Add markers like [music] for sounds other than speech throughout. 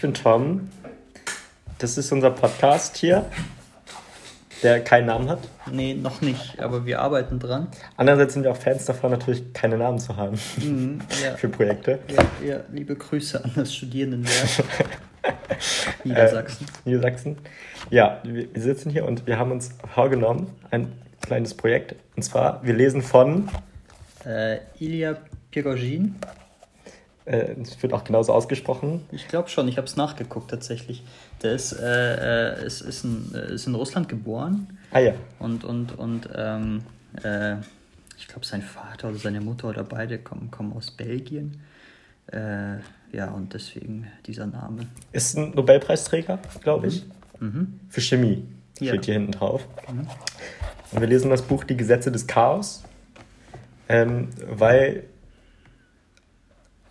ich bin Tom. Das ist unser Podcast hier, der keinen Namen hat. Nee, noch nicht, aber wir arbeiten dran. Andererseits sind wir auch Fans davon, natürlich keine Namen zu haben Mhm, ja. [laughs] für Projekte. Ja, ja, liebe Grüße an das Studierendenwerk [laughs] Niedersachsen. Äh, Niedersachsen. Ja, wir sitzen hier und wir haben uns vorgenommen, ein kleines Projekt. Und zwar, wir lesen von, Äh, Ilya Pirogin. Äh, es wird auch genauso ausgesprochen, Ich glaube schon, ich habe es nachgeguckt tatsächlich. Der ist, äh, äh, ist, ist, in, äh, ist in Russland geboren ah ja, und, und, und ähm, äh, ich glaube, sein Vater oder seine Mutter oder beide kommen, kommen aus Belgien. Äh, ja, und deswegen dieser Name. ist ein Nobelpreisträger, glaube ich, Mhm. für Chemie. Ja. Steht hier hinten drauf. Und wir lesen das Buch Die Gesetze des Chaos, ähm, weil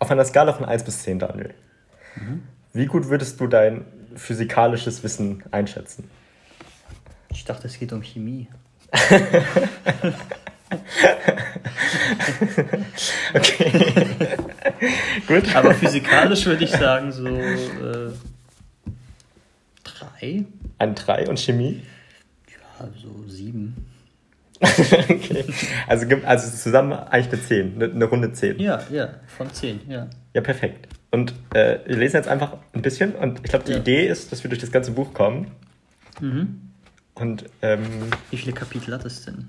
auf einer Skala von 1 bis 10, Daniel, wie gut würdest du dein physikalisches Wissen einschätzen? Ich dachte, es geht um Chemie. [laughs] Okay. [laughs] gut. Aber physikalisch würde ich sagen so äh, drei, Ein 3 und Chemie? ja, so sieben. [laughs] okay. Also, also zusammen eigentlich eine 10, eine, eine Runde 10. Ja, ja, von zehn, ja. Ja, perfekt. Und äh, wir lesen jetzt einfach ein bisschen und ich glaube, die Ja. Idee ist, dass wir durch das ganze Buch kommen. Mhm. Und ähm, Wie viele Kapitel hat es denn?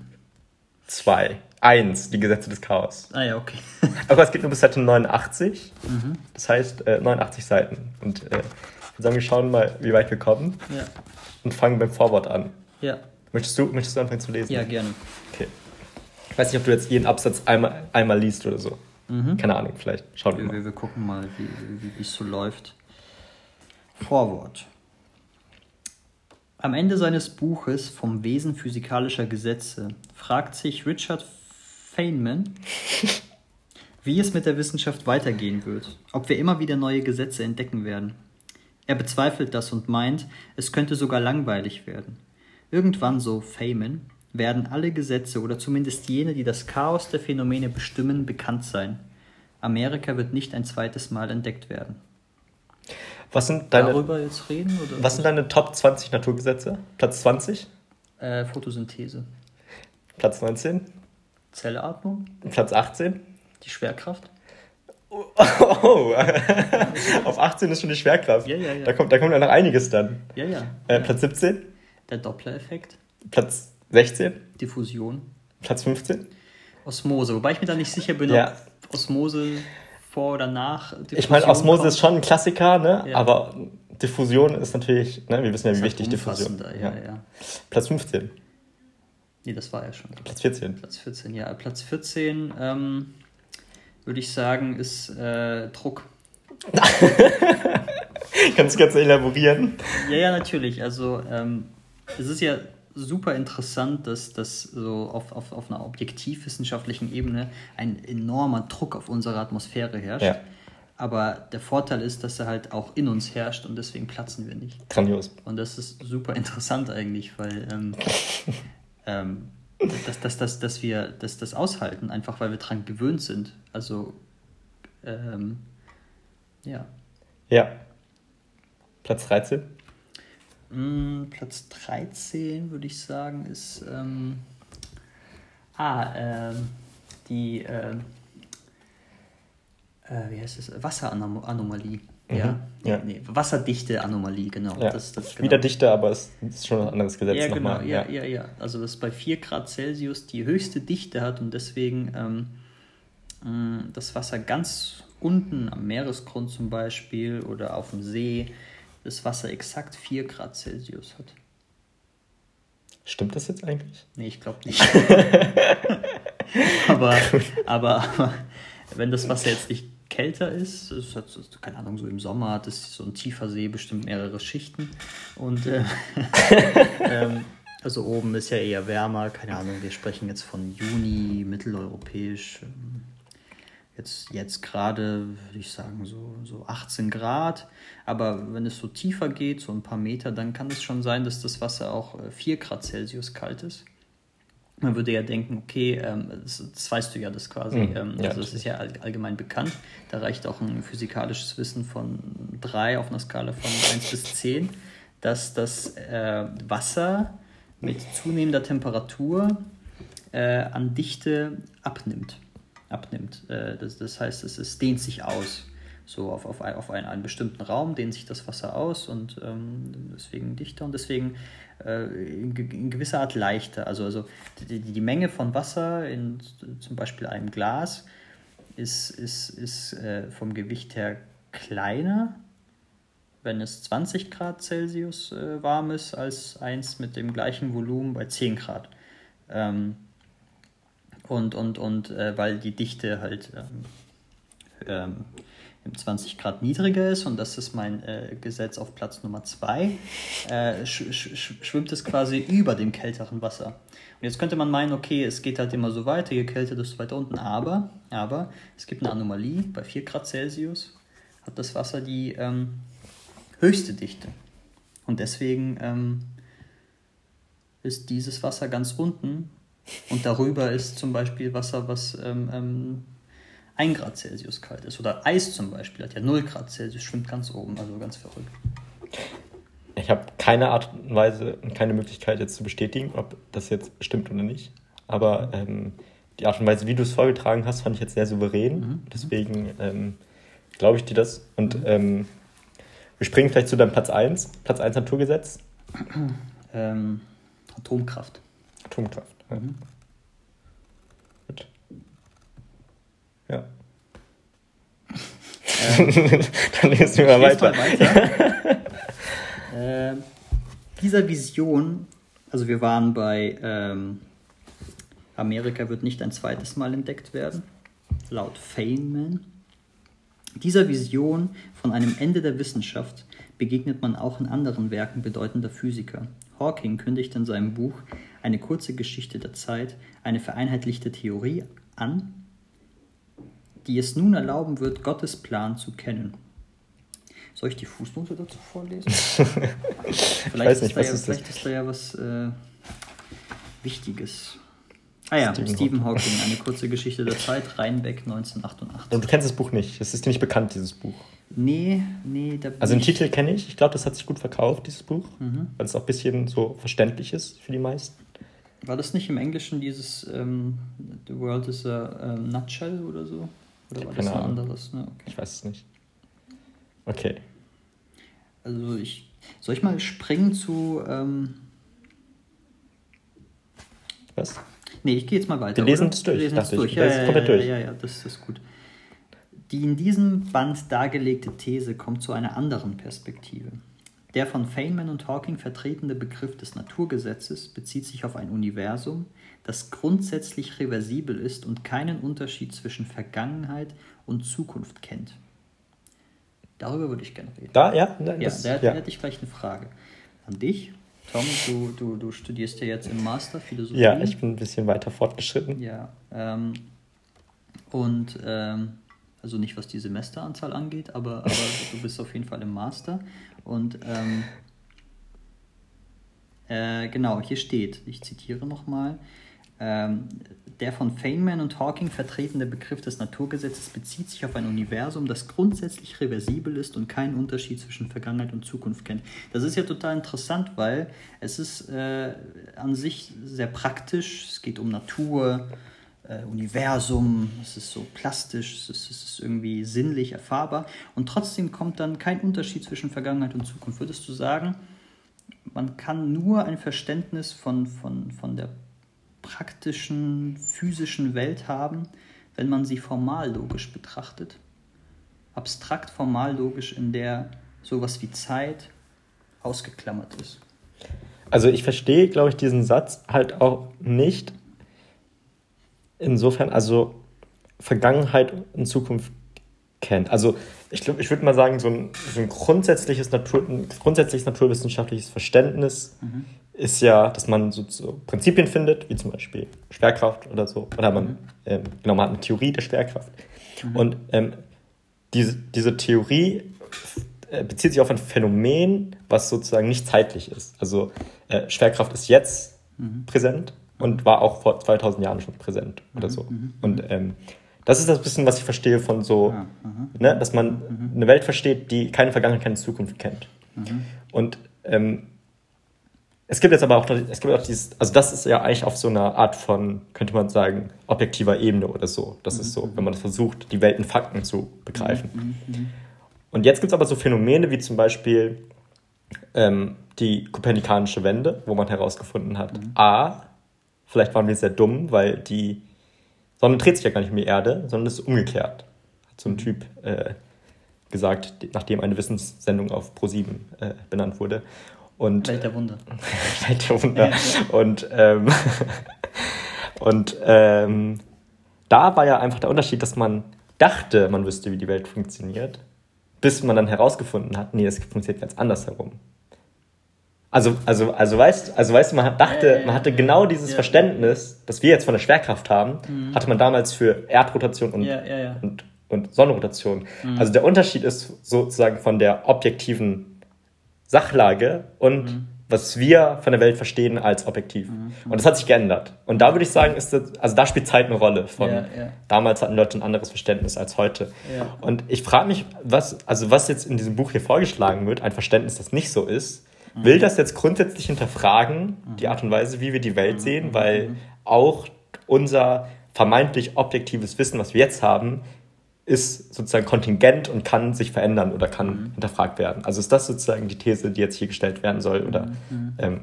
zwei. Eins, die Gesetze des Chaos. Ah ja, okay. [laughs] Aber es geht nur bis Seite 89. mhm. Das heißt äh, 89 Seiten. Und äh, ich würde sagen, wir schauen mal, wie weit wir kommen Ja, und fangen beim Vorwort an. ja, Möchtest du, möchtest du anfangen zu lesen? ja, gerne. Okay. Ich weiß nicht, ob du jetzt jeden Absatz einmal, einmal liest oder so. Mhm. Keine Ahnung, vielleicht. Schauen wir Wir, mal. wir, wir gucken mal, wie wie- wie es so läuft. Vorwort. Am Ende seines Buches Vom Wesen physikalischer Gesetze fragt sich Richard Feynman, [laughs] wie es mit der Wissenschaft weitergehen wird, ob wir immer wieder neue Gesetze entdecken werden. Er bezweifelt das und meint, es könnte sogar langweilig werden. Irgendwann, so Feynman, werden alle Gesetze oder zumindest jene, die das Chaos der Phänomene bestimmen, bekannt sein. Amerika wird nicht ein zweites Mal entdeckt werden. Was sind deine, Darüber jetzt reden? Oder was sind deine Top 20 Naturgesetze? Platz 20? äh, Photosynthese. Platz 19? Zellatmung? Platz 18? Die Schwerkraft? [laughs] Oh, [laughs] auf 18 ist schon die Schwerkraft. Ja, ja, ja. Da, kommt, da kommt ja noch einiges dann. Ja, ja. Äh. Platz 17? Der Doppler-Effekt? Platz 16? Diffusion? Platz 15? Osmose. Wobei ich mir da nicht sicher bin, Ja. ob Osmose vor oder nach Diffusion Ich meine, Osmose kommt. ist schon ein Klassiker, ne? Ja. aber Diffusion ist natürlich, ne? wir wissen ja, Ist wie wichtig Diffusion umfassender, Ja, ja. Platz 15, Nee, das war ja schon. Platz 14. Platz 14, ja. Platz 14, ähm, würde ich sagen, ist äh, Druck. [laughs] Kannst du ganz elaborieren? Ja, ja, natürlich. Also ähm, es ist ja super interessant, dass das so auf, auf, auf einer objektivwissenschaftlichen Ebene ein enormer Druck auf unsere Atmosphäre herrscht. Ja. Aber der Vorteil ist, dass er halt auch in uns herrscht und deswegen platzen wir nicht. Grandios. Und das ist super interessant eigentlich, weil ähm, [laughs] ähm, dass, dass, dass, dass wir dass das aushalten, einfach weil wir dran gewöhnt sind. Also ähm, ja. Ja. Platz 13? Mm, Platz 13 würde ich sagen ist ähm, ah, ähm, die ähm, äh, wie heißt es? Wasseranomalie. Ja, Mhm. Ja. Nee, Wasserdichte-Anomalie, genau. Ja. Das, das, genau. Wieder dichter, aber es ist schon ein anderes Gesetz Ja, genau, nochmal. ja, ja, ja. Also, dass bei 4 Grad Celsius die höchste Dichte hat und deswegen ähm, mh, das Wasser ganz unten am Meeresgrund zum Beispiel oder auf dem See das Wasser exakt 4 Grad Celsius hat. Stimmt das jetzt eigentlich? Nee, ich glaube nicht. [laughs] aber, aber, aber wenn das Wasser jetzt nicht kälter ist, es hat, keine Ahnung, so im Sommer hat es so ein tiefer See bestimmt mehrere Schichten und äh, [laughs] ähm, also oben ist ja eher wärmer, keine Ahnung, wir sprechen jetzt von Juni, mitteleuropäisch, ähm, jetzt, jetzt gerade, würde ich sagen, so, so 18 Grad. Aber wenn es so tiefer geht, so ein paar Meter, dann kann es schon sein, dass das Wasser auch äh, 4 Grad Celsius kalt ist. Man würde ja denken, okay, ähm, das, das, weißt du ja das quasi. Mhm. Ähm, ja, also es ist ja all, allgemein bekannt. Da reicht auch ein physikalisches Wissen von 3 auf einer Skala von 1 bis 10, dass das äh, Wasser mit zunehmender Temperatur äh, an Dichte abnimmt. Abnimmt. Äh, das, das heißt, es, es dehnt sich aus so auf, auf, auf einen, einen, bestimmten Raum dehnt sich das Wasser aus und ähm, deswegen dichter und deswegen äh, in, in, gewisser Art leichter. Also, also die, die Menge von Wasser in zum Beispiel einem Glas ist, ist, ist äh, vom Gewicht her kleiner, wenn es 20 Grad Celsius äh, warm ist, als eins mit dem gleichen Volumen bei 10 Grad. Ähm, und und, und äh, weil die Dichte halt ähm, ähm 20 Grad niedriger ist, und das ist mein äh, Gesetz auf Platz Nummer 2, äh, sch sch schwimmt es quasi über dem kälteren Wasser. Und jetzt könnte man meinen, okay, es geht halt immer so weiter, je kälter, desto weiter unten, aber, aber es gibt eine Anomalie, bei 4 Grad Celsius hat das Wasser die ähm, höchste Dichte. Und deswegen ähm, ist dieses Wasser ganz unten und darüber ist zum Beispiel Wasser, was ähm, ähm 1 Grad Celsius kalt ist. Oder Eis zum Beispiel hat ja 0 Grad Celsius, schwimmt ganz oben, also ganz verrückt. Ich habe keine Art und Weise und keine Möglichkeit jetzt zu bestätigen, ob das jetzt stimmt oder nicht. Aber ähm, die Art und Weise, wie du es vorgetragen hast, fand ich jetzt sehr souverän. Mhm. Deswegen ähm, glaube ich dir das. Und mhm. ähm, wir springen vielleicht zu deinem Platz 1. Platz 1 Naturgesetz. Ähm, Atomkraft. Atomkraft. Ja. Mhm. Ja. Ähm, [laughs] Dann lesen wir mal weiter. Mal weiter. [laughs] äh, dieser Vision, also wir waren bei ähm, Amerika wird nicht ein zweites Mal entdeckt werden, laut Feynman. Dieser Vision von einem Ende der Wissenschaft begegnet man auch in anderen Werken bedeutender Physiker. Hawking kündigt in seinem Buch Eine kurze Geschichte der Zeit eine vereinheitlichte Theorie an, die es nun erlauben wird, Gottes Plan zu kennen. Soll ich die Fußnote dazu vorlesen? [laughs] vielleicht, nicht, ist, da ja, ist vielleicht ist da ja was äh, Wichtiges. Ah ja, Stephen, Stephen Hawking, eine kurze Geschichte der Zeit, Rheinbeck 1988. Und du kennst das Buch nicht, es ist dir nicht bekannt, dieses Buch. Nee, nee. Da also den Titel kenne ich, ich glaube, das hat sich gut verkauft, dieses Buch, mhm. weil es auch ein bisschen so verständlich ist für die meisten. War das nicht im Englischen dieses ähm, The World is a um, Nutshell oder so? Oder war das ein anderes? Ne? Okay. Ich weiß es nicht. Okay. Also ich. Soll ich mal springen zu. Ähm Was? Nee, ich gehe jetzt mal weiter. Wir lesen es durch. Wir lesen es durch. Ja, ja, ja, ja, ja, das ist gut. Die in diesem Band dargelegte These kommt zu einer anderen Perspektive. Der von Feynman und Hawking vertretene Begriff des Naturgesetzes bezieht sich auf ein Universum, das grundsätzlich reversibel ist und keinen Unterschied zwischen Vergangenheit und Zukunft kennt. Darüber würde ich gerne reden. Da, ja? ja, das, da, ja. hätte ich gleich eine Frage an dich. Tom, du, du, du studierst ja jetzt im Master Philosophie. Ja, ich bin ein bisschen weiter fortgeschritten. Ja. Ähm, und ähm, also nicht was die Semesteranzahl angeht, aber, aber du bist auf jeden Fall im Master. Und ähm, äh, genau, hier steht, ich zitiere nochmal, ähm, der von Feynman und Hawking vertretene Begriff des Naturgesetzes bezieht sich auf ein Universum, das grundsätzlich reversibel ist und keinen Unterschied zwischen Vergangenheit und Zukunft kennt. Das ist ja total interessant, weil es ist äh, an sich sehr praktisch. Es geht um Natur, äh, Universum, es ist so plastisch, es ist, es ist irgendwie sinnlich erfahrbar und trotzdem kommt dann kein Unterschied zwischen Vergangenheit und Zukunft. Würdest du sagen, man kann nur ein Verständnis von, von, von der praktischen, physischen Welt haben, wenn man sie formal logisch betrachtet? Abstrakt formal logisch, in der sowas wie Zeit ausgeklammert ist. Also ich verstehe, glaube ich, diesen Satz halt auch nicht, insofern, also Vergangenheit und Zukunft kennt. Also ich glaube, ich würde mal sagen, so ein, so ein grundsätzliches, Natur, ein grundsätzliches naturwissenschaftliches Verständnis mhm. ist ja, dass man so, so, Prinzipien findet, wie zum Beispiel Schwerkraft oder so. Oder man, mhm. ähm, genau, man hat eine Theorie der Schwerkraft. Mhm. Und ähm, diese, diese Theorie äh, bezieht sich auf ein Phänomen, was sozusagen nicht zeitlich ist. Also äh, Schwerkraft ist jetzt mhm. präsent und war auch vor 2000 Jahren schon präsent oder so. Und ähm, das ist das bisschen, was ich verstehe von so, ne, dass man eine Welt versteht, die keine Vergangenheit, keine Zukunft kennt. Und ähm, es gibt jetzt aber auch, es gibt auch dieses, also das ist ja eigentlich auf so einer Art von, könnte man sagen, objektiver Ebene oder so. Das ist so, wenn man versucht, die Welt in Fakten zu begreifen. Und jetzt gibt es aber so Phänomene wie zum Beispiel ähm, die kopernikanische Wende, wo man herausgefunden hat, a, vielleicht waren wir sehr dumm, weil die Sonne dreht sich ja gar nicht um die Erde, sondern es ist umgekehrt. Hat so ein Typ äh, gesagt, nachdem eine Wissenssendung auf Pro7 äh, benannt wurde. Und Welt der Wunder. [laughs] Welt der Wunder. Und, ähm, [laughs] und ähm, da war ja einfach der Unterschied, dass man dachte, man wüsste, wie die Welt funktioniert, bis man dann herausgefunden hat, nee, es funktioniert ganz anders herum. Also, also, also, weißt, also weißt du, man dachte, man hatte genau dieses Ja. Verständnis, das wir jetzt von der Schwerkraft haben, hatte man damals für Erdrotation und, Ja, ja, und, und Sonnenrotation. Also der Unterschied ist sozusagen von der objektiven Sachlage und Mhm. was wir von der Welt verstehen als objektiv. Und das hat sich geändert. Und da würde ich sagen, ist das, also da spielt Zeit eine Rolle. Von damals hatten Leute ein anderes Verständnis als heute. Und ich frage mich, was, also was jetzt in diesem Buch hier vorgeschlagen wird, ein Verständnis, das nicht so ist, Mhm. Will das jetzt grundsätzlich hinterfragen, die Art und Weise, wie wir die Mhm. Welt sehen, weil auch unser vermeintlich objektives Wissen, was wir jetzt haben, ist sozusagen kontingent und kann sich verändern oder kann Mhm. hinterfragt werden. Also ist das sozusagen die These, die jetzt hier gestellt werden soll oder Mhm. ähm,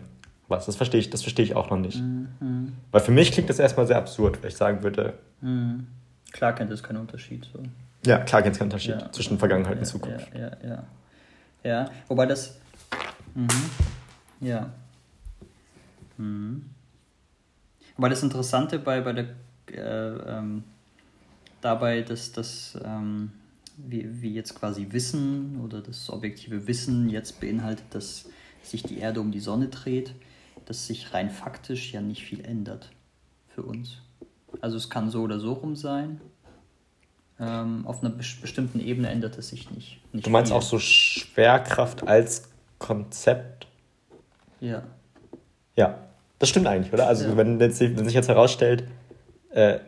was? Das verstehe ich, das verstehe ich auch noch nicht. Weil für mich klingt das erstmal sehr absurd, weil ich sagen würde, Klar kennt es keinen Unterschied. So. ja, klar gibt es keinen Unterschied Ja. zwischen Vergangenheit und ja, Zukunft. Ja, ja, ja. Ja, wobei das. Mhm. Ja. Mhm. Wobei das Interessante bei, bei der. Äh, ähm, dabei, dass das. Ähm, wie, wie jetzt quasi Wissen oder das objektive Wissen jetzt beinhaltet, dass sich die Erde um die Sonne dreht, dass sich rein faktisch ja nicht viel ändert für uns. Also es kann so oder so rum sein. Ähm, auf einer bes- bestimmten Ebene ändert es sich nicht. nicht Du meinst viel. auch so Schwerkraft als Konzept? Ja. Ja, das stimmt eigentlich, oder? Also Ja. wenn, jetzt, wenn sich jetzt herausstellt, äh,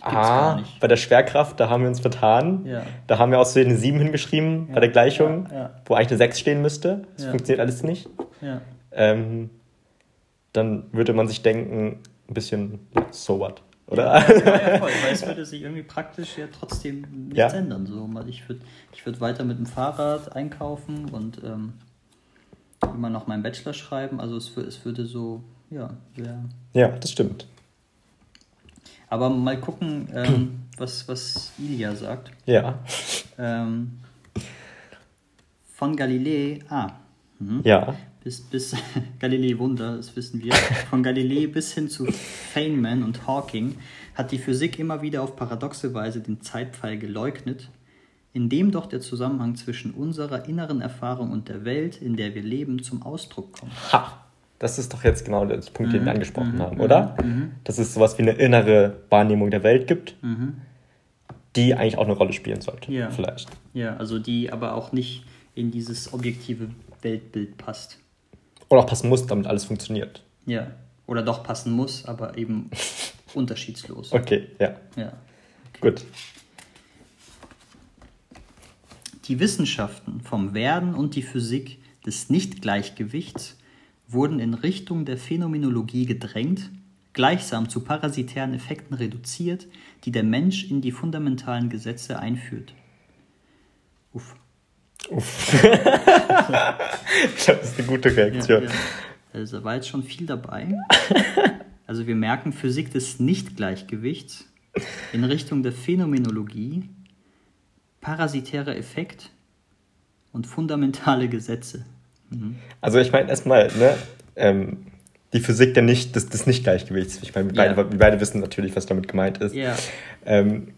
ah, bei der Schwerkraft, da haben wir uns vertan. Ja. Da haben wir aus Versehen eine 7 hingeschrieben bei der Gleichung, ja, ja. wo eigentlich eine 6 stehen müsste. Das Ja. funktioniert alles nicht. Ja. Ähm, dann würde man sich denken, ein bisschen, ja, so what, oder? Ja, ja, voll, [laughs] weil es würde sich irgendwie praktisch ja trotzdem nichts Ja. ändern. So. Ich würde ich würd weiter mit dem Fahrrad einkaufen und ähm, immer noch meinen Bachelor schreiben. Also es, es würde so, ja, sehr. ja, das stimmt. Aber mal gucken, ähm, [clears throat] was, was Ilia sagt. Ja, Ähm, von Galilei, ah, mhm. ja. bis, bis [laughs] Galilei Wunder, das wissen wir, von Galilei bis hin zu Feynman und Hawking hat die Physik immer wieder auf paradoxe Weise den Zeitpfeil geleugnet, indem doch der Zusammenhang zwischen unserer inneren Erfahrung und der Welt, in der wir leben, zum Ausdruck kommt. Ha! Das ist doch jetzt genau der Punkt, Mhm. den wir angesprochen haben, oder? Dass es sowas wie eine innere Wahrnehmung der Welt gibt, die eigentlich auch eine Rolle spielen sollte. Mhm. Ja. Vielleicht. Ja, also die aber auch nicht in dieses objektive Weltbild passt. Oder auch passen muss, damit alles funktioniert. Ja. Oder doch passen muss, aber eben [laughs] unterschiedslos. Okay, ja. Ja. Gut. Die Wissenschaften vom Werden und die Physik des Nichtgleichgewichts wurden in Richtung der Phänomenologie gedrängt, gleichsam zu parasitären Effekten reduziert, die der Mensch in die fundamentalen Gesetze einführt. Uff. Uff. ich glaube, das ist eine gute Reaktion. Ja, ja. Also da war jetzt schon viel dabei. Also wir merken Physik des Nichtgleichgewichts in Richtung der Phänomenologie, parasitärer Effekt und fundamentale Gesetze. Also ich meine erstmal, ne, ähm, die Physik der nicht, des, des Nicht-Gleichgewichts. Ich meine, wir, Ja. beide, wir beide wissen natürlich, was damit gemeint ist. Ja. Ähm,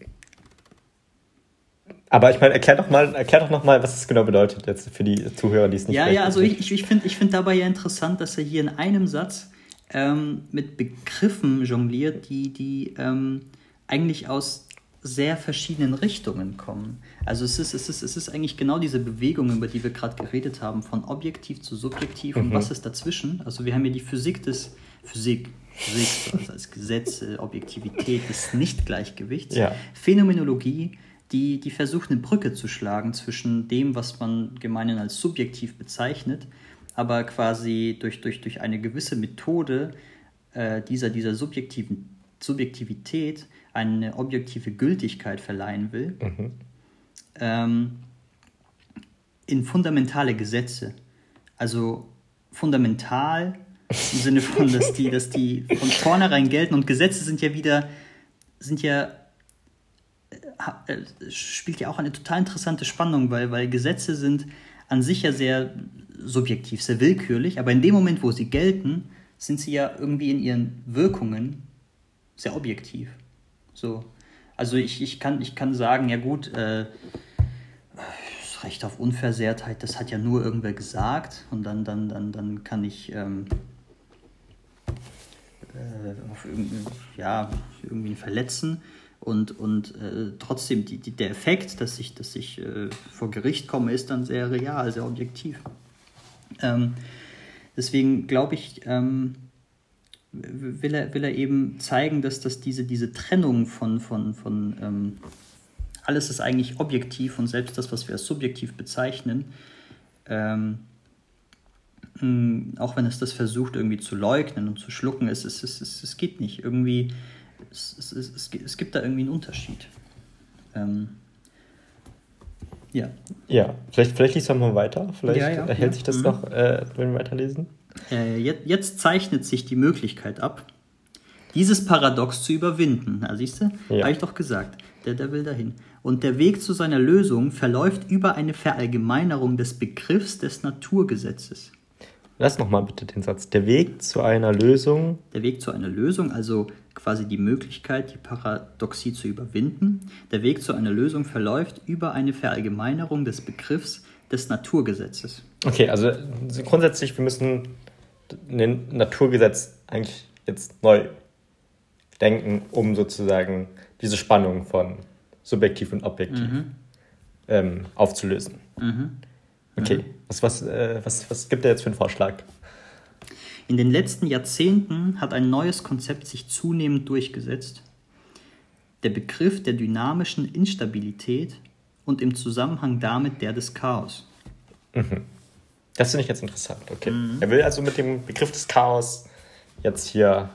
aber ich meine, erklär doch mal, erklär doch noch mal, was das genau bedeutet jetzt für die Zuhörer, die es nicht Ja, ja, also ich, ich, ich finde ich find dabei ja interessant, dass er hier in einem Satz ähm, mit Begriffen jongliert, die, die ähm, eigentlich aus sehr verschiedenen Richtungen kommen. Also es ist, es, ist, es ist eigentlich genau diese Bewegung, über die wir gerade geredet haben, von objektiv zu subjektiv Mhm. und was ist dazwischen. Also wir haben hier die Physik des Physik, Physik also als Gesetze, Objektivität des Nicht-Gleichgewichts. Ja. Phänomenologie, die, die versucht, eine Brücke zu schlagen zwischen dem, was man gemeinhin als subjektiv bezeichnet, aber quasi durch, durch, durch eine gewisse Methode äh, dieser, dieser subjektiven Subjektivität eine objektive Gültigkeit verleihen will, ähm, in fundamentale Gesetze. Also fundamental im Sinne von, dass die, dass die von vornherein gelten und Gesetze sind ja wieder, sind ja, äh, äh, spielt ja auch eine total interessante Spannung, weil, weil Gesetze sind an sich ja sehr subjektiv, sehr willkürlich, aber in dem Moment, wo sie gelten, sind sie ja irgendwie in ihren Wirkungen sehr objektiv. So. Also ich, ich, kann, ich kann sagen, ja gut, äh, das Recht auf Unversehrtheit, das hat ja nur irgendwer gesagt und dann, dann, dann, dann kann ich ähm, äh, auf irgendwie, ja, irgendwie verletzen und, und äh, trotzdem die, die, der Effekt, dass ich, dass ich äh, vor Gericht komme, ist dann sehr real, sehr objektiv. Ähm, deswegen glaube ich, ähm, will er, will er eben zeigen, dass, dass diese, diese Trennung von, von, von ähm, alles ist eigentlich objektiv und selbst das, was wir als subjektiv bezeichnen, ähm, auch wenn es das versucht irgendwie zu leugnen und zu schlucken, es, es, es, es, es geht nicht. Irgendwie, es, es, es, es, gibt da irgendwie einen Unterschied. Ähm, ja. Ja, vielleicht, vielleicht liest du mal weiter. Vielleicht Ja, ja, erhält ja. sich das Mhm. noch, äh, wenn wir weiterlesen. Äh, jetzt, jetzt zeichnet sich die Möglichkeit ab, dieses Paradox zu überwinden. Na, siehst du? Ja. Habe ich doch gesagt. Der, der will dahin. Und der Weg zu seiner Lösung verläuft über eine Verallgemeinerung des Begriffs des Naturgesetzes. Lass noch mal bitte den Satz. Der Weg zu einer Lösung. Der Weg zu einer Lösung, also quasi die Möglichkeit, die Paradoxie zu überwinden. Der Weg zu einer Lösung verläuft über eine Verallgemeinerung des Begriffs des Naturgesetzes. Okay, also grundsätzlich, wir müssen ein Naturgesetz eigentlich jetzt neu denken, um sozusagen diese Spannung von subjektiv und objektiv ähm, aufzulösen. Okay, was, was, äh, was, was gibt er jetzt für einen Vorschlag? In den letzten Jahrzehnten hat ein neues Konzept sich zunehmend durchgesetzt. Der Begriff der dynamischen Instabilität und im Zusammenhang damit der des Chaos. Das finde ich jetzt interessant. Okay. Er will also mit dem Begriff des Chaos jetzt hier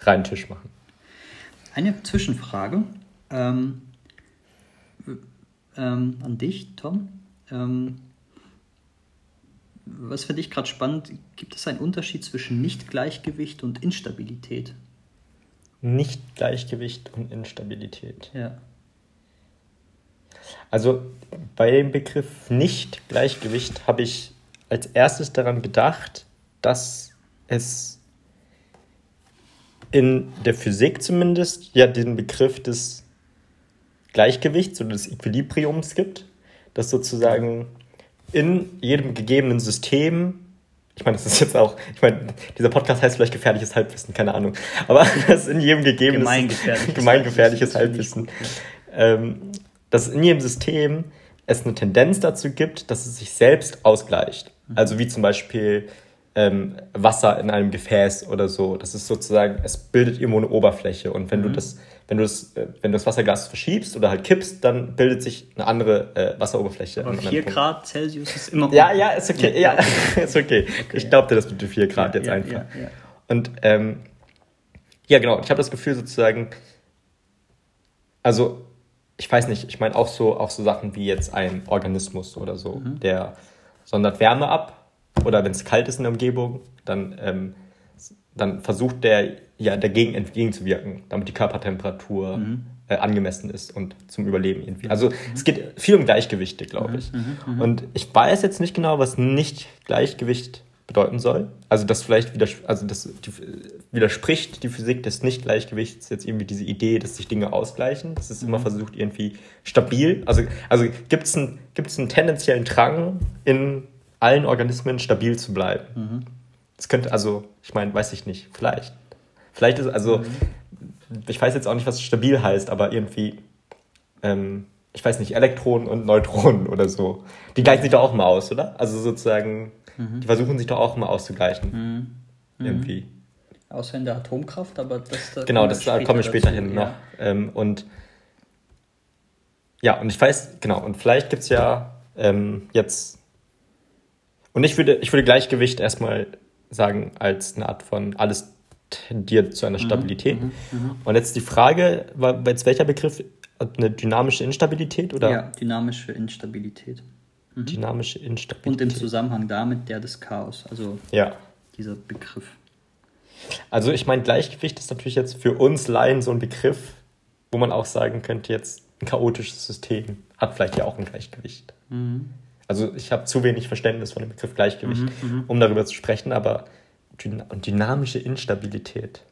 reinen Tisch machen. Eine Zwischenfrage ähm, ähm, an dich, Tom. Ähm, was für dich gerade spannend, gibt es einen Unterschied zwischen Nichtgleichgewicht und Instabilität? Nicht-Gleichgewicht und Instabilität. Ja. Also bei dem Begriff Nicht-Gleichgewicht habe ich als erstes daran gedacht, dass es in der Physik zumindest ja den Begriff des Gleichgewichts oder des Equilibriums gibt, dass sozusagen in jedem gegebenen System, ich meine, das ist jetzt auch, ich meine, dieser Podcast heißt vielleicht gefährliches Halbwissen, keine Ahnung, aber [laughs] dass in jedem gegebenen Gemeingefährliches [laughs] gemeingefährliches Halbwissen, Halbwissen, ähm, dass in jedem System es eine Tendenz dazu gibt, dass es sich selbst ausgleicht. Also wie zum Beispiel ähm, Wasser in einem Gefäß oder so. Das ist sozusagen, es bildet irgendwo eine Oberfläche. Und wenn du das, wenn du das, äh, wenn du das Wasserglas verschiebst oder halt kippst, dann bildet sich eine andere äh, Wasseroberfläche. Aber an einem 4 Punkt. Grad Celsius ist immer Ja, ja, ist okay. Ja, [laughs] ist okay. Okay. Ich glaubte das mit den 4 Grad Ja, jetzt ja, einfach. ja. Und ähm, ja, genau. Ich habe das Gefühl sozusagen, also ich weiß nicht, ich meine auch so, auch so Sachen wie jetzt ein Organismus oder so, Mhm. der sondert Wärme ab oder wenn es kalt ist in der Umgebung, dann, ähm, dann versucht der ja dagegen entgegenzuwirken, damit die Körpertemperatur Mhm. äh, angemessen ist und zum Überleben irgendwie. Also es geht viel um Gleichgewichte, Mhm, glaube ich. Und ich weiß jetzt nicht genau, was nicht Gleichgewicht bedeuten soll. Also das vielleicht widers also das die, widerspricht die Physik des Nicht-Gleichgewichts jetzt irgendwie diese Idee, dass sich Dinge ausgleichen. Das ist immer versucht irgendwie stabil. Also, also gibt es einen, gibt's einen tendenziellen Drang in allen Organismen stabil zu bleiben. Das könnte, also, ich meine, weiß ich nicht, vielleicht. Vielleicht ist, also, ich weiß jetzt auch nicht, was stabil heißt, aber irgendwie, ähm, ich weiß nicht, Elektronen und Neutronen oder so. Die gleichen sich doch auch mal aus, oder? Also sozusagen, die versuchen sich doch auch mal auszugleichen. Irgendwie. Außer in der Atomkraft, aber das da Genau, das da kommen wir später dazu, hin ja. noch. Ähm, und ja, und ich weiß, genau, und vielleicht gibt es ja ähm, jetzt. Und ich würde, ich würde Gleichgewicht erstmal sagen, als eine Art von alles tendiert zu Mhm, einer Stabilität. Und jetzt die Frage, jetzt welcher Begriff? Eine dynamische Instabilität oder Ja, dynamische Instabilität. dynamische Und im Instabilität? Zusammenhang damit der des Chaos, also ja. dieser Begriff. Also ich meine, Gleichgewicht ist natürlich jetzt für uns Laien so ein Begriff, wo man auch sagen könnte, jetzt ein chaotisches System hat vielleicht ja auch ein Gleichgewicht. Also ich habe zu wenig Verständnis von dem Begriff Gleichgewicht, um darüber zu sprechen, aber dynamische Instabilität.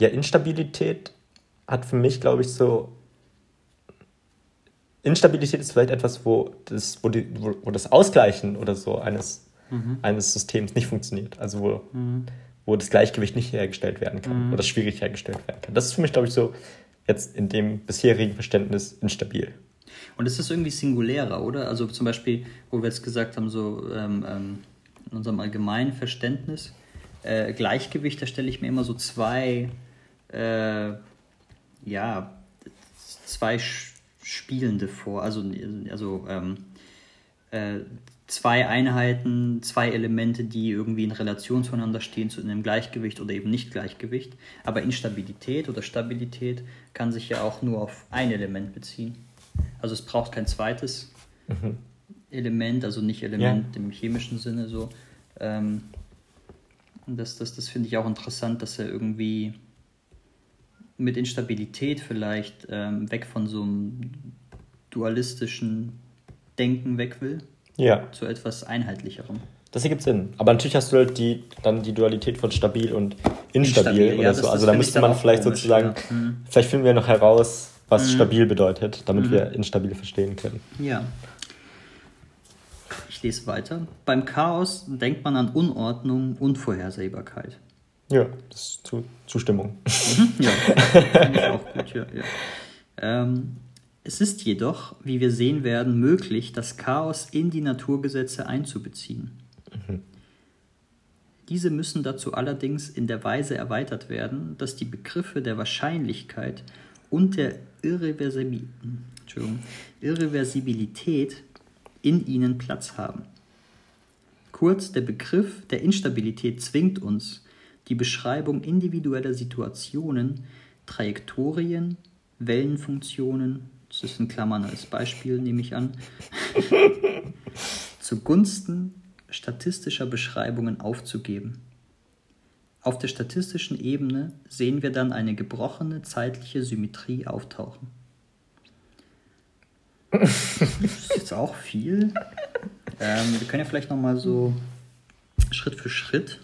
Ja, Instabilität hat für mich, glaube ich, so. Instabilität ist vielleicht etwas, wo das, wo die, wo, wo das Ausgleichen oder so eines, eines Systems nicht funktioniert. Also wo, wo das Gleichgewicht nicht hergestellt werden kann oder schwierig hergestellt werden kann. Das ist für mich, glaube ich, so jetzt in dem bisherigen Verständnis instabil. Und es ist irgendwie singulärer, oder? Also zum Beispiel, wo wir jetzt gesagt haben, so ähm, ähm, in unserem allgemeinen Verständnis, äh, Gleichgewicht, da stelle ich mir immer so zwei, äh, ja, zwei Spielende vor. Also, also ähm, äh, zwei Einheiten, zwei Elemente, die irgendwie in Relation zueinander stehen, zu einem Gleichgewicht oder eben nicht Gleichgewicht. Aber Instabilität oder Stabilität kann sich ja auch nur auf ein Element beziehen. Also es braucht kein zweites Element, also nicht Element im chemischen Sinne so. Ähm, und das, das, das finde ich auch interessant, dass er irgendwie mit Instabilität vielleicht ähm, weg von so einem dualistischen Denken weg will, Ja, zu etwas Einheitlicherem. das ergibt Sinn. Aber natürlich hast du halt die, dann die Dualität von stabil und instabil, Instabil, oder ja, so. das- also das da müsste man vielleicht komisch, sozusagen, ja. Mhm. vielleicht finden wir noch heraus, was stabil bedeutet, damit wir instabil verstehen können. Ja. Ich lese weiter. Beim Chaos denkt man an Unordnung, Unvorhersehbarkeit. Ja, das ist zu, Zustimmung. Ja, [laughs] finde ich auch gut, ja. ja. Ähm, es ist jedoch, wie wir sehen werden, möglich, das Chaos in die Naturgesetze einzubeziehen. Diese müssen dazu allerdings in der Weise erweitert werden, dass die Begriffe der Wahrscheinlichkeit und der Irreversibi Entschuldigung, Irreversibilität in ihnen Platz haben. Kurz, der Begriff der Instabilität zwingt uns, die Beschreibung individueller Situationen, Trajektorien, Wellenfunktionen, das ist in Klammern als Beispiel, nehme ich an, [laughs] zugunsten statistischer Beschreibungen aufzugeben. Auf der statistischen Ebene sehen wir dann eine gebrochene zeitliche Symmetrie auftauchen. Das ist jetzt auch viel. Ähm, wir können ja vielleicht nochmal so Schritt für Schritt.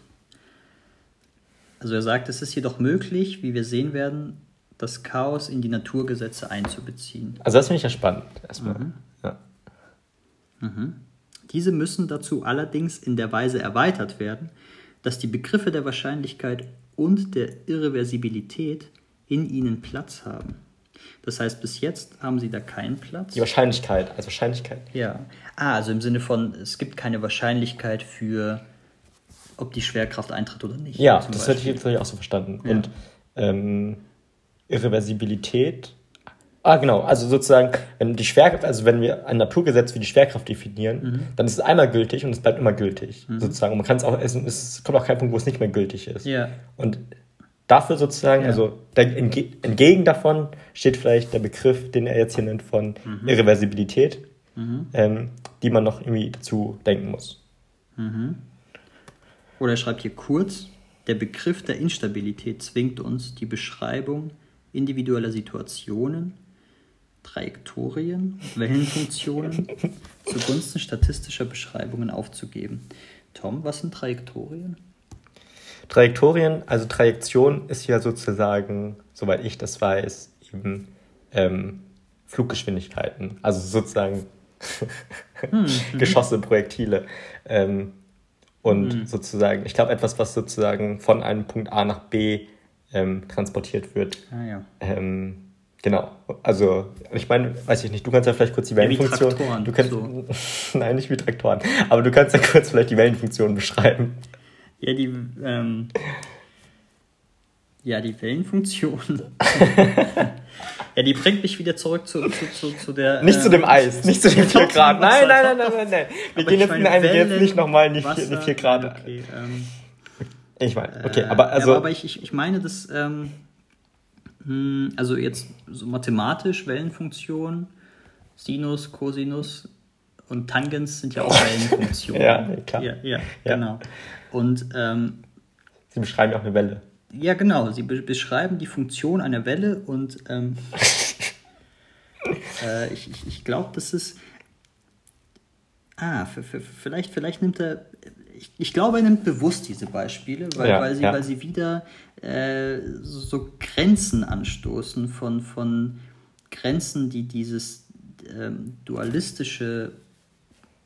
Also er sagt, es ist jedoch möglich, wie wir sehen werden, das Chaos in die Naturgesetze einzubeziehen. Also das finde ich ja spannend erstmal. Ja. Diese müssen dazu allerdings in der Weise erweitert werden, dass die Begriffe der Wahrscheinlichkeit und der Irreversibilität in ihnen Platz haben. Das heißt, bis jetzt haben sie da keinen Platz. Die Wahrscheinlichkeit, also Wahrscheinlichkeit. Ja. Ah, also im Sinne von, es gibt keine Wahrscheinlichkeit für, ob die Schwerkraft eintritt oder nicht. Ja, das hätte ich jetzt natürlich auch so verstanden. Ja. Und ähm, Irreversibilität. Ah, genau. Also sozusagen, wenn die Schwerkraft, also wenn wir ein Naturgesetz wie die Schwerkraft definieren, Mhm. dann ist es einmal gültig und es bleibt immer gültig. Sozusagen. Und man kann es auch, es, es kommt auch kein Punkt, wo es nicht mehr gültig ist. Ja. Und dafür sozusagen, Ja. also entge entgegen davon steht vielleicht der Begriff, den er jetzt hier nennt, von Mhm. Irreversibilität, ähm, die man noch irgendwie dazu denken muss. Oder er schreibt hier kurz, der Begriff der Instabilität zwingt uns, die Beschreibung individueller Situationen, Trajektorien, Wellenfunktionen [laughs] zugunsten statistischer Beschreibungen aufzugeben. Tom, was sind Trajektorien? Trajektorien, also Trajektion ist ja sozusagen, soweit ich das weiß, eben ähm, Fluggeschwindigkeiten, also sozusagen [laughs] Geschosse, Projektile. Ähm, und sozusagen, ich glaube, etwas, was sozusagen von einem Punkt A nach B ähm, transportiert wird. Ah ja. Ähm, genau, also ich meine, weiß ich nicht, du kannst ja vielleicht kurz die Ja, wie Wellenfunktion. Traktoren, du kannst, so. [laughs] nein, nicht wie Traktoren, aber du kannst ja kurz vielleicht die Wellenfunktion beschreiben. Ja, die, ähm, Ja, die Wellenfunktion. [laughs] [laughs] ja, die bringt mich wieder zurück zu, zu, zu, zu der. Nicht äh, zu dem Eis, nicht zu den 4 Grad. Nein, nein, nein, nein, nein, nein. Wir gehen jetzt, nein, wir jetzt nicht nochmal in die Wasser, 4 Grad. Okay, ähm, Ich meine, okay, äh, aber also. Aber ich, ich, ich meine, dass. Ähm, hm, also jetzt so mathematisch, Wellenfunktion, Sinus, Cosinus und Tangens sind ja auch [laughs] Wellenfunktionen. Ja, klar. Ja, ja, Ja. genau. Und ähm, Sie beschreiben ja auch eine Welle. Ja, genau, sie be beschreiben die Funktion einer Welle und ähm, [laughs] äh, ich, ich, ich glaube, das ist. Ah, vielleicht, vielleicht nimmt er. Ich, ich glaube, er nimmt bewusst diese Beispiele, weil, Ja, weil, sie, ja. weil sie wieder äh, so, so Grenzen anstoßen von, von Grenzen, die dieses ähm, dualistische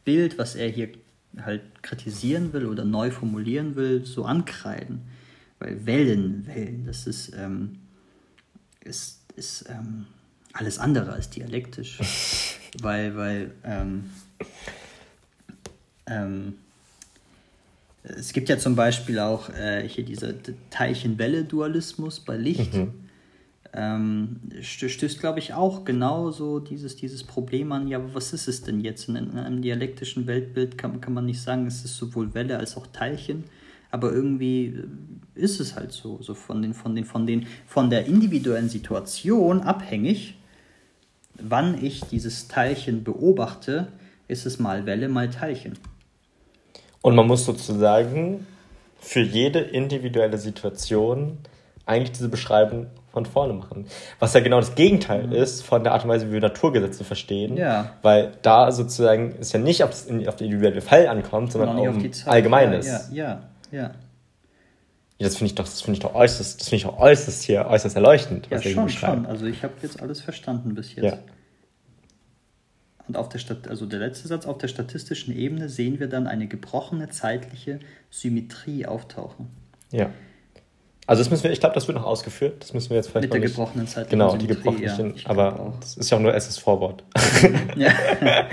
Bild, was er hier halt kritisieren will oder neu formulieren will, so ankreiden. Weil Wellen, Wellen, das ist, ähm, ist, ist ähm, alles andere als dialektisch. [laughs] weil, weil, ähm, ähm, es gibt ja zum Beispiel auch äh, hier dieser Teilchen-Welle-Dualismus bei Licht. Ähm, stö- stößt, glaube ich, auch genau so dieses, dieses Problem an, ja, was ist es denn jetzt? In, in einem dialektischen Weltbild kann, kann man nicht sagen, es ist sowohl Welle als auch Teilchen, aber irgendwie äh, ist es halt so, so von, den, von, den, von, den, von der individuellen Situation abhängig, wann ich dieses Teilchen beobachte, ist es mal Welle, mal Teilchen. Und man muss sozusagen für jede individuelle Situation eigentlich diese Beschreibung von vorne machen. Was ja genau das Gegenteil ist von der Art und Weise, wie wir Naturgesetze verstehen. Mhm. Ja. Weil da sozusagen es ja nicht auf, auf den individuellen Fall ankommt, sondern auf auf. Allgemeines. Ja, ja, ja. Ja, Das finde ich doch, das finde ich doch äußerst, das finde ich doch äußerst hier äußerst erleuchtend, Ja, schon, schon. Also ich habe jetzt alles verstanden bis jetzt. Ja. Und auf der Stat also der letzte Satz, auf der statistischen Ebene sehen wir dann eine gebrochene zeitliche Symmetrie auftauchen. Ja. Also das müssen wir, ich glaube, das wird noch ausgeführt. Das müssen wir jetzt vielleicht Mit der nicht, gebrochenen zeitlichen Genau, die Symmetrie, gebrochenen, ja, aber das ist ja auch nur erstes Vorwort. Ja, [laughs]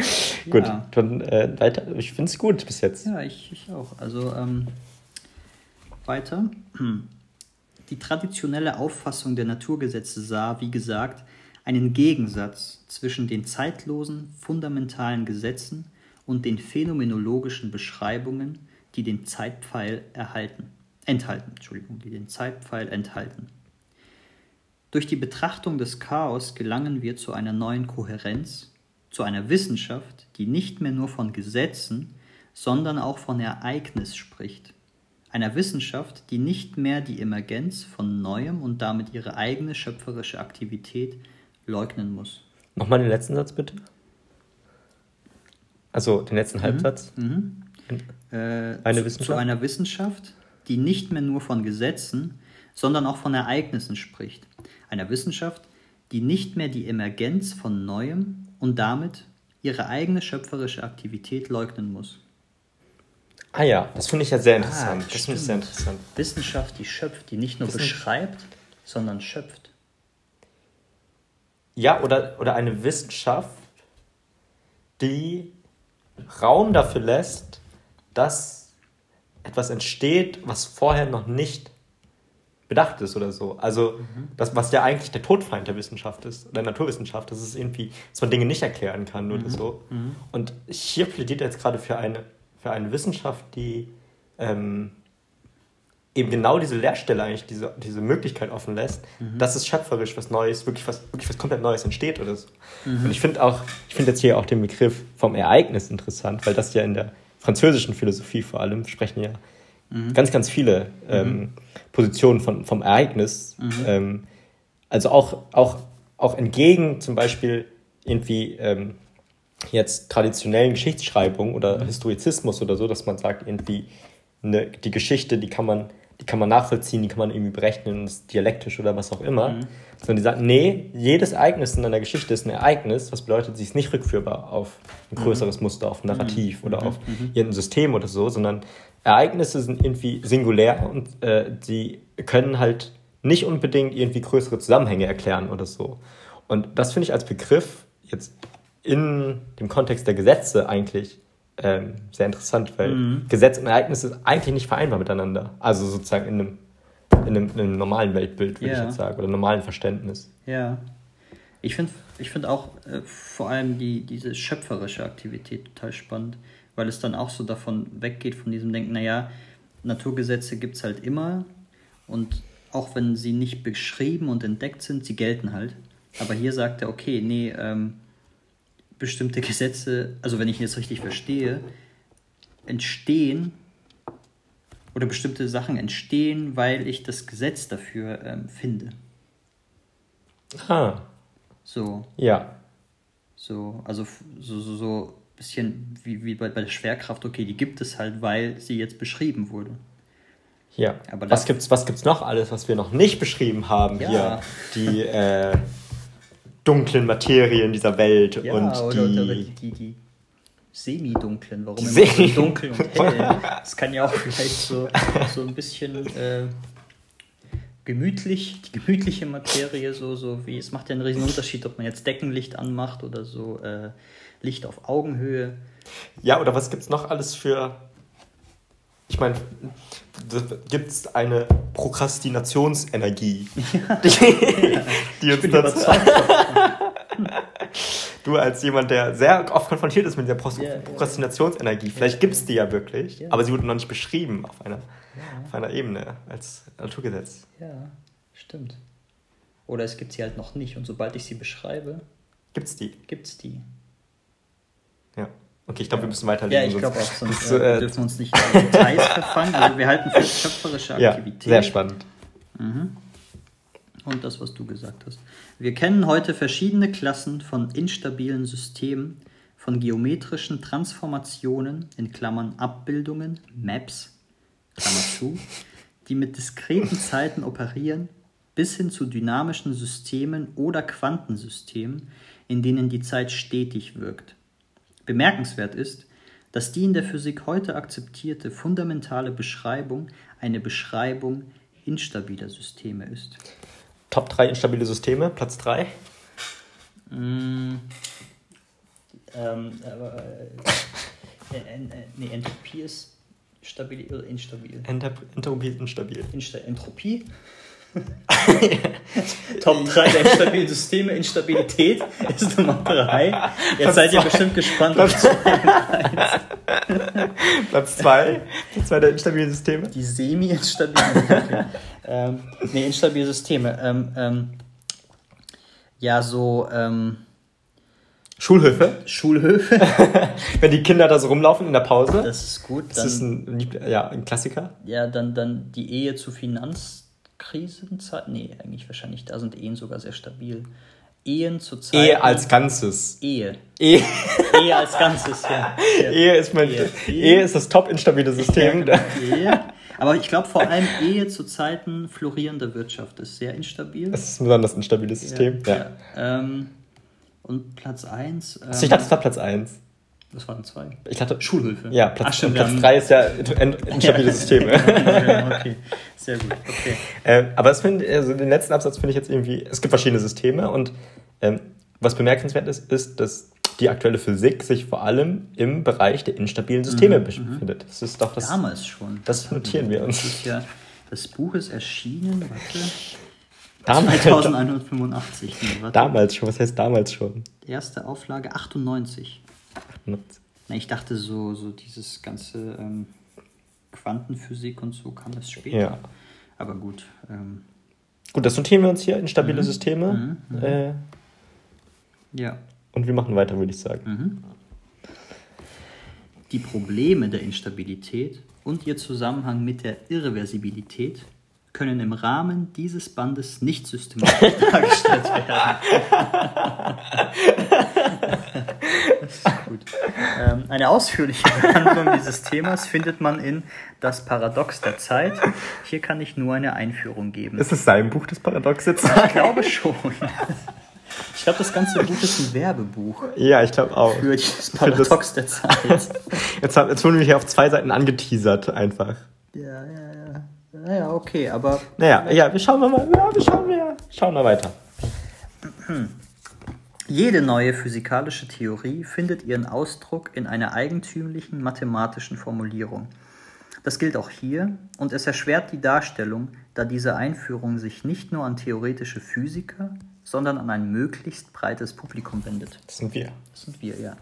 Gut, Ja. dann äh, weiter. Ich finde es gut bis jetzt. ja ich, ich auch. Also ähm, weiter. Die traditionelle Auffassung der Naturgesetze sah, wie gesagt, einen Gegensatz zwischen den zeitlosen, fundamentalen Gesetzen und den phänomenologischen Beschreibungen, die den Zeitpfeil erhalten, enthalten, Entschuldigung, die den Zeitpfeil enthalten. Durch die Betrachtung des Chaos gelangen wir zu einer neuen Kohärenz, zu einer Wissenschaft, die nicht mehr nur von Gesetzen, sondern auch von Ereignis spricht. Einer Wissenschaft, die nicht mehr die Emergenz von Neuem und damit ihre eigene schöpferische Aktivität leugnen muss. Nochmal den letzten Satz bitte. Also den letzten Halbsatz. Äh, Eine zu, Wissenschaft? zu einer Wissenschaft, die nicht mehr nur von Gesetzen, sondern auch von Ereignissen spricht. Einer Wissenschaft, die nicht mehr die Emergenz von Neuem und damit ihre eigene schöpferische Aktivität leugnen muss. Ah ja, das finde ich ja sehr interessant. Ah, das finde ich sehr interessant. Wissenschaft, die schöpft, die nicht nur Wissen- beschreibt, sondern schöpft. Ja, oder, oder eine Wissenschaft, die Raum dafür lässt, dass etwas entsteht, was vorher noch nicht bedacht ist oder so. Also das, was ja eigentlich der Todfeind der Wissenschaft ist, der Naturwissenschaft, das ist irgendwie, dass man Dinge nicht erklären kann oder so. Und hier plädiert er jetzt gerade für eine, für eine Wissenschaft, die ähm, eben genau diese Leerstelle eigentlich, diese, diese Möglichkeit offen lässt, dass es schöpferisch was Neues, wirklich was, wirklich was komplett Neues entsteht oder so. Und ich finde auch, ich finde jetzt hier auch den Begriff vom Ereignis interessant, weil das ja in der französischen Philosophie vor allem sprechen ja ganz, ganz viele ähm, Positionen von, vom Ereignis. Ähm, also auch, auch, auch entgegen zum Beispiel irgendwie ähm, jetzt traditionellen Geschichtsschreibung oder Historizismus oder so, dass man sagt, irgendwie eine, die Geschichte, die kann man, die kann man nachvollziehen, die kann man irgendwie berechnen, ist dialektisch oder was auch immer. Sondern die sagen, nee, jedes Ereignis in einer Geschichte ist ein Ereignis, was bedeutet, sie ist nicht rückführbar auf ein größeres Muster, auf ein Narrativ oder auf irgendein System oder so, sondern Ereignisse sind irgendwie singulär und äh, die können halt nicht unbedingt irgendwie größere Zusammenhänge erklären oder so. Und das finde ich als Begriff jetzt in dem Kontext der Gesetze eigentlich ähm, sehr interessant, weil Gesetz und Ereignis ist eigentlich nicht vereinbar miteinander. Also sozusagen in einem in einem, in einem normalen Weltbild, würde ich Ja. jetzt sagen, oder normalen Verständnis. Ja. Ich finde ich find auch äh, vor allem die, diese schöpferische Aktivität total spannend, weil es dann auch so davon weggeht, von diesem Denken, naja, Naturgesetze gibt es halt immer und auch wenn sie nicht beschrieben und entdeckt sind, sie gelten halt. Aber hier sagt er, okay, nee, ähm, bestimmte Gesetze, also wenn ich ihn jetzt richtig verstehe, entstehen oder bestimmte Sachen entstehen, weil ich das Gesetz dafür ähm, finde. Ah, So, ja. so, also so, so, so ein bisschen wie, wie bei, bei der Schwerkraft, okay, die gibt es halt, weil sie jetzt beschrieben wurde. Ja. Aber was gibt's, was gibt's noch alles, was wir noch nicht beschrieben haben Ja. hier? Die äh, dunklen Materien dieser Welt Ja, und oder, die. oder die, die, semi-dunklen, warum immer so semi- dunkel und hell? [laughs] Das kann ja auch vielleicht so, so ein bisschen äh, gemütlich, die gemütliche Materie, so, so wie, es macht ja einen riesen Unterschied, ob man jetzt Deckenlicht anmacht oder so äh, Licht auf Augenhöhe. Ja, oder was gibt's noch alles für. Ich meine, gibt es eine Prokrastinationsenergie, [laughs] die, die uns dazu, [laughs] du als jemand, der sehr oft konfrontiert ist mit dieser Pro Ja, ja, ja. Prokrastinationsenergie, vielleicht gibt es die ja wirklich, Ja. aber sie wurde noch nicht beschrieben auf einer, auf einer Ebene als Naturgesetz. Ja, stimmt. Oder es gibt sie halt noch nicht und sobald ich sie beschreibe, Gibt es die? gibt es die. Ja. Okay, ich glaube, wir müssen weiterlesen. Ja, ich glaube auch, sonst äh, äh, dürfen wir uns nicht in Details verfangen. Also wir halten fest, schöpferische ja, Aktivität. sehr spannend. Und das, was du gesagt hast. Wir kennen heute verschiedene Klassen von instabilen Systemen, von geometrischen Transformationen, in Klammern Abbildungen, Maps, Klammer zu, die mit diskreten Zeiten operieren, bis hin zu dynamischen Systemen oder Quantensystemen, in denen die Zeit stetig wirkt. Bemerkenswert ist, dass die in der Physik heute akzeptierte fundamentale Beschreibung eine Beschreibung instabiler Systeme ist. Top 3 instabile Systeme, Platz 3. Mm, ähm, aber, äh, äh, äh, nee, Entropie ist stabil oder instabil. Entropie ist instabil. Insta Entropie? [laughs] Top 3 der instabilen Systeme. Instabilität ist Nummer 3. Jetzt seid ihr zwei. bestimmt gespannt. Platz [laughs] Platz 2. Platz 2 der instabilen Systeme. Die semi-instabilen. Okay. ähm, nee, instabile Systeme. Ähm, ähm, ja, so ähm, Schulhöfe. Schulhöfe. [laughs] Wenn die Kinder da so rumlaufen in der Pause. Das ist gut. Das ist ein, ja, ein Klassiker. ja, dann, dann die Ehe zu Finanzkrisenzeit. Nee, eigentlich wahrscheinlich, da sind Ehen sogar sehr stabil. Ehen zu Zeiten. Ehe als Ganzes. Ehe. Ehe, Ehe als Ganzes, ja. ja. [laughs] Ehe, ist, mein, Ehe. Ehe. ist das top instabile System. Ja, genau, [laughs] Ehe. Aber ich glaube vor allem Ehe zu Zeiten florierender Wirtschaft ist sehr instabil. Das ist ein besonders instabiles System. Ja. Ja. Ähm, und Platz 1. Ähm, Also ich dachte, das war Platz 1. das waren zwei. Ich dachte, Schulhilfe. Ja, Platz, Ach, stimmt, Platz 3 ist ja in- instabile Systeme. Ja, [laughs] okay, sehr gut. Okay. Ähm, aber das finde also den letzten Absatz finde ich jetzt irgendwie, es gibt verschiedene Systeme und ähm, was bemerkenswert ist, ist, dass die aktuelle Physik sich vor allem im Bereich der instabilen Systeme befindet. Das ist doch das. Damals schon. Das notieren wir uns. Das, ja, das Buch ist erschienen, warte, Damals, 2185. Nee, warte. damals schon, was heißt damals schon? Erste Auflage 98. Na, ich dachte so, so dieses ganze ähm, Quantenphysik und so kam das später. Ja. Aber gut. Ähm, Gut, das notieren wir uns hier, instabile Systeme. Äh, ja. und wir machen weiter, würde ich sagen. Die Probleme der Instabilität und ihr Zusammenhang mit der Irreversibilität können im Rahmen dieses Bandes nicht systematisch [laughs] dargestellt werden. [laughs] [laughs] gut. Ähm, eine ausführliche [laughs] Behandlung dieses Themas findet man in Das Paradox der Zeit. Hier kann ich nur eine Einführung geben. Ist es sein Buch, das Paradox jetzt? Ich glaube schon. Ich glaube, das ganze Buch ist ein Werbebuch ja, ich glaube auch. für das Paradox der Zeit. [laughs] Jetzt, hab- jetzt wurden wir hier auf zwei Seiten angeteasert, einfach. Ja, ja, ja. Naja, okay, aber Naja, ja, wir schauen mal, ja, wir schauen, wir schauen mal weiter. Jede neue physikalische Theorie findet ihren Ausdruck in einer eigentümlichen mathematischen Formulierung. Das gilt auch hier und es erschwert die Darstellung, da diese Einführung sich nicht nur an theoretische Physiker, sondern an ein möglichst breites Publikum wendet. Das sind wir. Das sind wir, ja.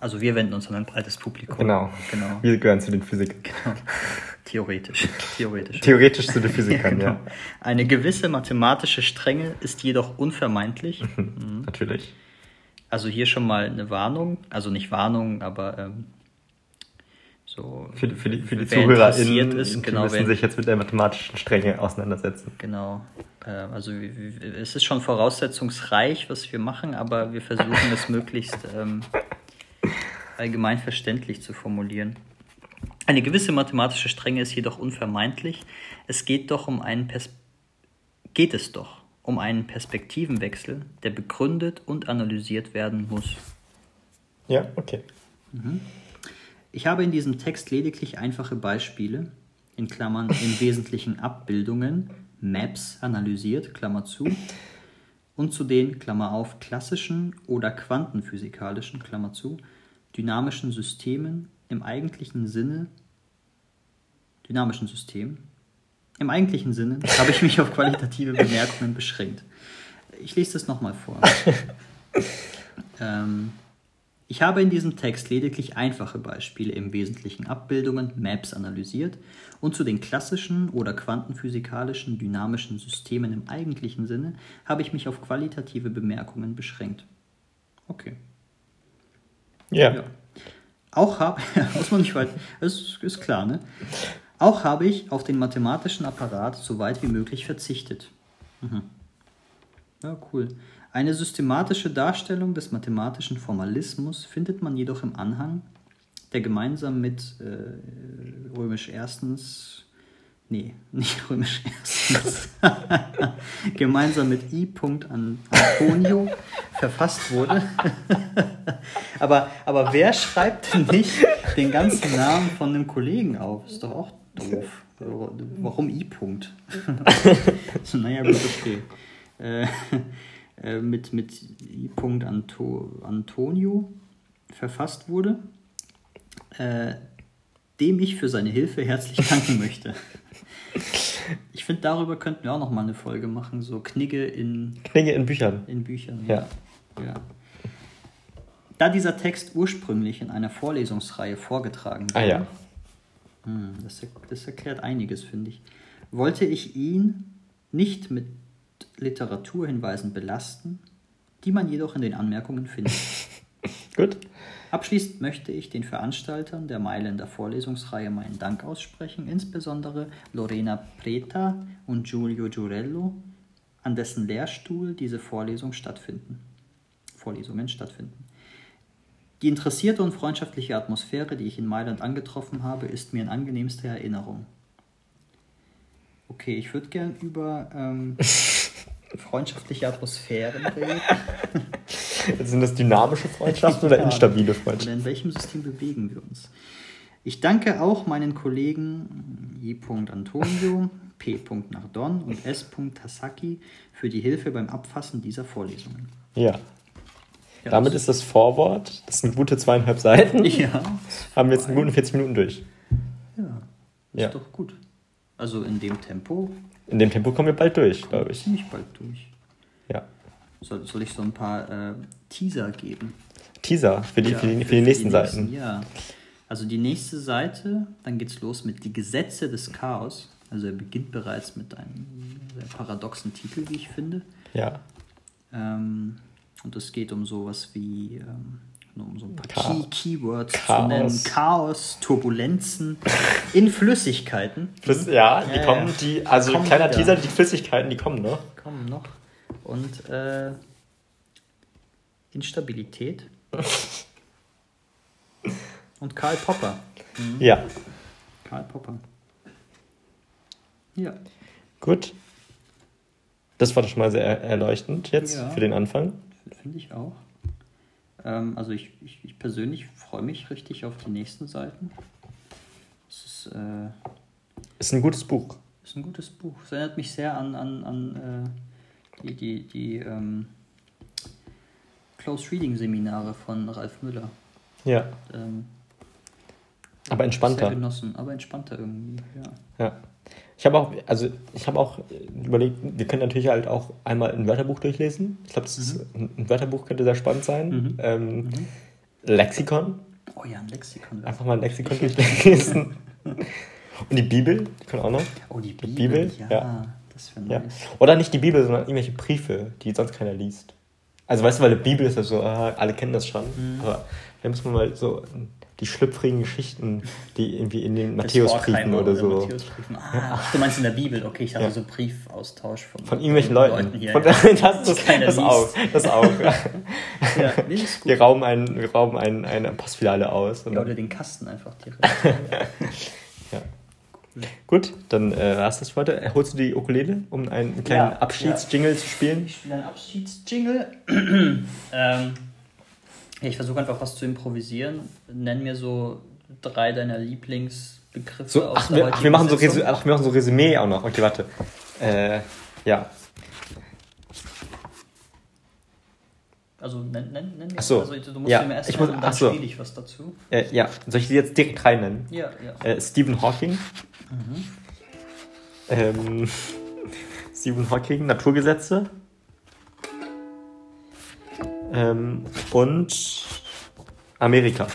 Also wir wenden uns an ein breites Publikum. Genau. Genau. Wir gehören zu den Physikern. Theoretisch. Theoretisch. Theoretisch zu den [laughs] Physikern, ja. Genau. Eine gewisse mathematische Strenge ist jedoch unvermeidlich. [laughs] Natürlich. Also hier schon mal eine Warnung, also nicht Warnung, aber ähm, so Für, die- für die, für die ZuhörerInnen, ist, genau, müssen wenn, sich jetzt mit der mathematischen Strenge auseinandersetzen. genau. Äh, also es ist schon voraussetzungsreich, was wir machen, aber wir versuchen es [laughs] möglichst ähm, allgemein verständlich zu formulieren. Eine gewisse mathematische Strenge ist jedoch unvermeidlich. Es geht doch um einen Pers geht es doch um einen Perspektivenwechsel, der begründet und analysiert werden muss. Ja, okay. Ich habe in diesem Text lediglich einfache Beispiele, in Klammern im [laughs] Wesentlichen Abbildungen, Maps analysiert, Klammer zu, und zu den, Klammer auf, klassischen oder quantenphysikalischen, Klammer zu, dynamischen Systemen im eigentlichen Sinne, dynamischen Systemen, im eigentlichen Sinne [laughs] habe ich mich auf qualitative Bemerkungen beschränkt. Ich lese das nochmal vor. [laughs] ähm, ich habe in diesem Text lediglich einfache Beispiele, im Wesentlichen Abbildungen, Maps analysiert und zu den klassischen oder quantenphysikalischen dynamischen Systemen im eigentlichen Sinne habe ich mich auf qualitative Bemerkungen beschränkt. Okay. Ja. Ja. Auch habe, [laughs] muss man nicht weit, das ist klar, ne? Auch habe ich auf den mathematischen Apparat so weit wie möglich verzichtet. Mhm. Ja, cool. Eine systematische Darstellung des mathematischen Formalismus findet man jedoch im Anhang, der gemeinsam mit äh, römisch erstens, nee, [laughs] nicht römisch erstens, [laughs] gemeinsam mit I. An Antonio verfasst wurde. [laughs] aber, aber wer schreibt denn nicht den ganzen Namen von einem Kollegen auf? Ist doch auch doof. Warum I. so, naja, gut, okay. Äh, äh, mit, mit I. Anto, Antonio verfasst wurde, äh, dem ich für seine Hilfe herzlich danken möchte. [laughs] Ich finde, darüber könnten wir auch noch mal eine Folge machen, so Knigge in, Knigge in Büchern. in Büchern. Ja. ja. Da dieser Text ursprünglich in einer Vorlesungsreihe vorgetragen Ah ja. hm, das, das erklärt einiges, finde ich. Wollte ich ihn nicht mit Literaturhinweisen belasten, die man jedoch in den Anmerkungen findet. [laughs] Gut. Abschließend möchte ich den Veranstaltern der Mailänder Vorlesungsreihe meinen Dank aussprechen, insbesondere Lorena Preta und Giulio Giurello, an dessen Lehrstuhl diese Vorlesung stattfinden. Vorlesungen stattfinden. Die interessierte und freundschaftliche Atmosphäre, die ich in Mailand angetroffen habe, ist mir in angenehmster Erinnerung. Okay, ich würde gern über ähm, [laughs] freundschaftliche Atmosphären reden. [laughs] Sind das dynamische Freundschaften oder [laughs] instabile Oder Freundschaften? in welchem System bewegen wir uns? Ich danke auch meinen Kollegen J. Antonio, P. Nardon und S. Tasaki für die Hilfe beim Abfassen dieser Vorlesungen. Ja. Ja, Damit ist das Vorwort, das sind gute zweieinhalb Seiten, Ja, haben wir jetzt in guten 40 Minuten durch. ja ist Ja. doch gut. Also in dem Tempo In dem Tempo kommen wir bald durch, glaube ich. ziemlich bald durch. Ja. Soll, soll ich so ein paar äh, Teaser geben? Teaser für die, Ja, für die, für die nächsten Seiten. Ja. Also die nächste Seite, dann geht's los mit Die Gesetze des Chaos. Also er beginnt bereits mit einem sehr paradoxen Titel, wie ich finde. Ja. Ähm, und es geht um sowas wie, ähm, nur um so ein paar Key Keywords zu Chaos. nennen. Chaos, Turbulenzen in Flüssigkeiten. Flüss ja, die Ja, kommen, ja. die, also Kommen kleiner wieder. Teaser, die Flüssigkeiten, die kommen noch. kommen noch. Und äh, Instabilität. [laughs] Und Karl Popper. Ja. Karl Popper. Ja. Gut. Das war doch schon mal sehr er- erleuchtend jetzt Ja. für den Anfang. Finde ich auch. Ähm, also ich, ich, ich persönlich freue mich richtig auf die nächsten Seiten. Es ist, äh, Ist ein gutes Buch. ist ein gutes Buch. Es erinnert mich sehr an, an, an äh, die, die, die ähm, Close Reading Seminare von Ralf Müller. Ja. Ähm, Aber entspannter. Sehr genossen, aber entspannter irgendwie, ja. Ja. Ich habe auch, also ich habe auch überlegt, wir können natürlich halt auch einmal ein Wörterbuch durchlesen. Ich glaube, mhm. ein Wörterbuch könnte sehr spannend sein. Mhm. Ähm, mhm. Lexikon. Oh ja, ein Lexikon. Einfach mal ein Lexikon durchlesen. [laughs] Und die Bibel, die können auch noch. Oh, die Bibel, die Bibel ja. ja. Das nice. ja. Oder nicht die Bibel, sondern irgendwelche Briefe, die sonst keiner liest. Also weißt du, weil die Bibel ist ja so, ah, alle kennen das schon. Mhm. Aber da muss man mal so die schlüpfrigen Geschichten, die irgendwie in den Matthäusbriefen oder, so. Matthäusbriefen. Ah, du meinst in der Bibel, okay, ich hatte ja. so Briefaustausch von, von irgendwelchen Leuten. Leuten hier, von, ja. [laughs] das, das, das auch. Das auch. [laughs] ja. Wir rauben, ein, wir rauben ein, eine Postfiliale aus. Ja, oder den Kasten einfach direkt. [laughs] ja. Gut, dann äh, hast du das für heute. Holst du die Ukulele, um einen kleinen ja, Abschiedsjingle zu spielen? Ich spiele einen Abschiedsjingle. [clears throat] ähm, ich versuche einfach was zu improvisieren. Nenn mir so drei deiner Lieblingsbegriffe so, aus ach, wir, ach, wir machen so Resü ach, wir machen so Resümee auch noch. Okay, warte. Äh, ja. Also nenn, nenn, nenn ach so. also, du musst ja. mir erst ich muss, dann so. ich was dazu. Äh, ja, soll ich die jetzt direkt rein nennen? Ja, ja. Äh, Stephen Hawking. Mhm. Ähm, [laughs] Stephen Hawking, Naturgesetze. Ähm, und Amerika.